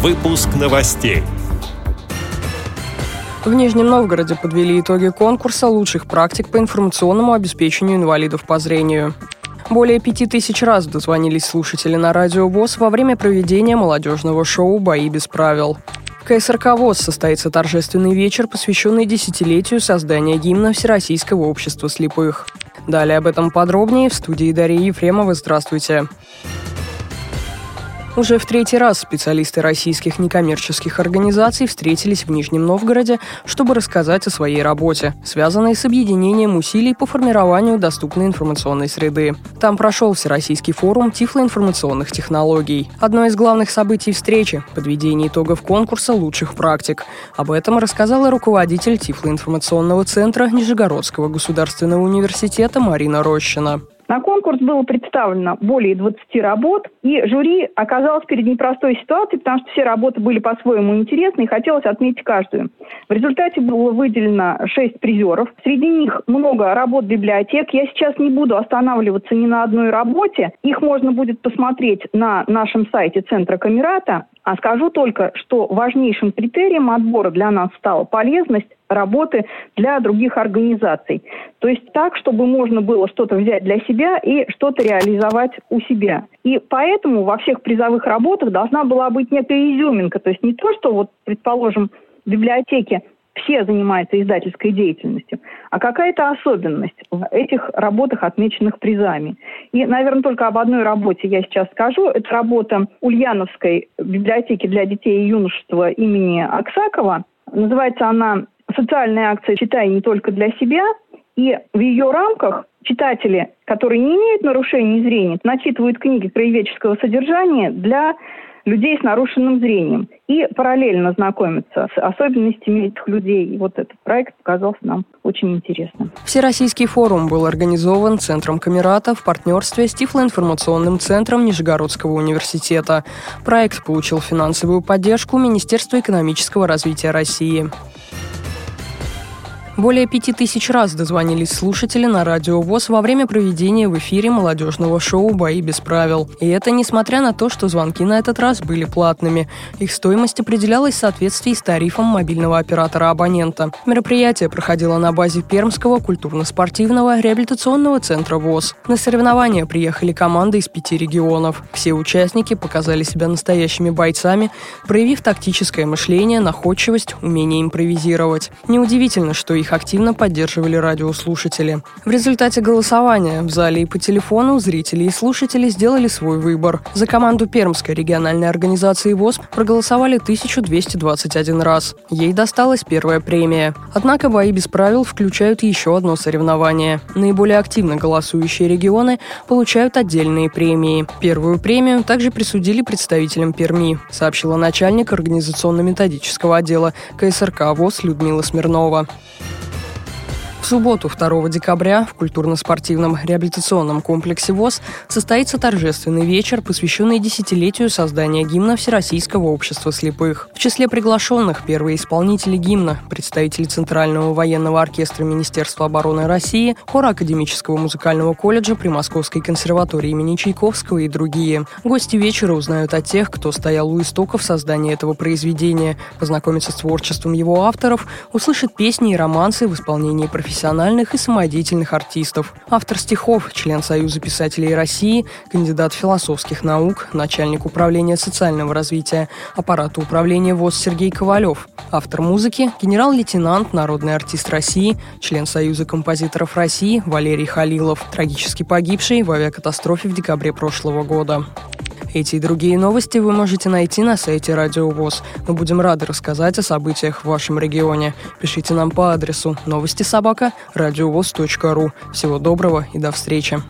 Выпуск новостей. В Нижнем Новгороде подвели итоги конкурса лучших практик по информационному обеспечению инвалидов по зрению. Более пяти тысяч раз дозвонились слушатели на радио ВОЗ во время проведения молодежного шоу «Бои без правил». В КСРК ВОЗ состоится торжественный вечер, посвященный десятилетию создания гимна Всероссийского общества слепых. Далее об этом подробнее в студии Дарьи Ефремова. Здравствуйте. Уже в третий раз специалисты российских некоммерческих организаций встретились в Нижнем Новгороде, чтобы рассказать о своей работе, связанной с объединением усилий по формированию доступной информационной среды. Там прошел Всероссийский форум тифлоинформационных технологий. Одно из главных событий встречи – подведение итогов конкурса лучших практик. Об этом рассказала руководитель Тифлоинформационного центра Нижегородского государственного университета Марина Рощина. На конкурс было представлено более 20 работ, и жюри оказалось перед непростой ситуацией, потому что все работы были по-своему интересны, и хотелось отметить каждую. В результате было выделено 6 призеров. Среди них много работ библиотек. Я сейчас не буду останавливаться ни на одной работе. Их можно будет посмотреть на нашем сайте Центра Камерата. А скажу только, что важнейшим критерием отбора для нас стала полезность работы для других организаций. То есть так, чтобы можно было что-то взять для себя и что-то реализовать у себя. И поэтому во всех призовых работах должна была быть некая изюминка. То есть не то, что вот, предположим, в библиотеке все занимаются издательской деятельностью, а какая-то особенность в этих работах, отмеченных призами. И, наверное, только об одной работе я сейчас скажу. Это работа Ульяновской библиотеки для детей и юношества имени Аксакова. Называется она «Социальная акция «Читай не только для себя», и в ее рамках читатели, которые не имеют нарушений зрения, начитывают книги краеведческого содержания для людей с нарушенным зрением и параллельно знакомиться с особенностями этих людей. И вот этот проект показался нам очень интересным. Всероссийский форум был организован Центром Камерата в партнерстве с Тифлоинформационным центром Нижегородского университета. Проект получил финансовую поддержку Министерства экономического развития России. Более пяти тысяч раз дозвонились слушатели на радио ВОЗ во время проведения в эфире молодежного шоу «Бои без правил». И это несмотря на то, что звонки на этот раз были платными. Их стоимость определялась в соответствии с тарифом мобильного оператора абонента. Мероприятие проходило на базе Пермского культурно-спортивного реабилитационного центра ВОЗ. На соревнования приехали команды из пяти регионов. Все участники показали себя настоящими бойцами, проявив тактическое мышление, находчивость, умение импровизировать. Неудивительно, что их их активно поддерживали радиослушатели. В результате голосования в зале и по телефону зрители и слушатели сделали свой выбор. За команду Пермской региональной организации ВОЗ проголосовали 1221 раз. Ей досталась первая премия. Однако бои без правил включают еще одно соревнование. Наиболее активно голосующие регионы получают отдельные премии. Первую премию также присудили представителям Перми, сообщила начальник организационно-методического отдела КСРК ВОЗ Людмила Смирнова субботу, 2 декабря, в культурно-спортивном реабилитационном комплексе ВОЗ состоится торжественный вечер, посвященный десятилетию создания гимна Всероссийского общества слепых. В числе приглашенных первые исполнители гимна, представители Центрального военного оркестра Министерства обороны России, хора Академического музыкального колледжа при Московской консерватории имени Чайковского и другие. Гости вечера узнают о тех, кто стоял у истоков создания этого произведения, познакомятся с творчеством его авторов, услышат песни и романсы в исполнении профессиональных и самодеятельных артистов. Автор стихов, член Союза писателей России, кандидат философских наук, начальник управления социального развития, аппарата управления ВОЗ Сергей Ковалев. Автор музыки, генерал-лейтенант, народный артист России, член Союза композиторов России Валерий Халилов, трагически погибший в авиакатастрофе в декабре прошлого года. Эти и другие новости вы можете найти на сайте Радио ВОЗ. Мы будем рады рассказать о событиях в вашем регионе. Пишите нам по адресу новости собака ру. Всего доброго и до встречи.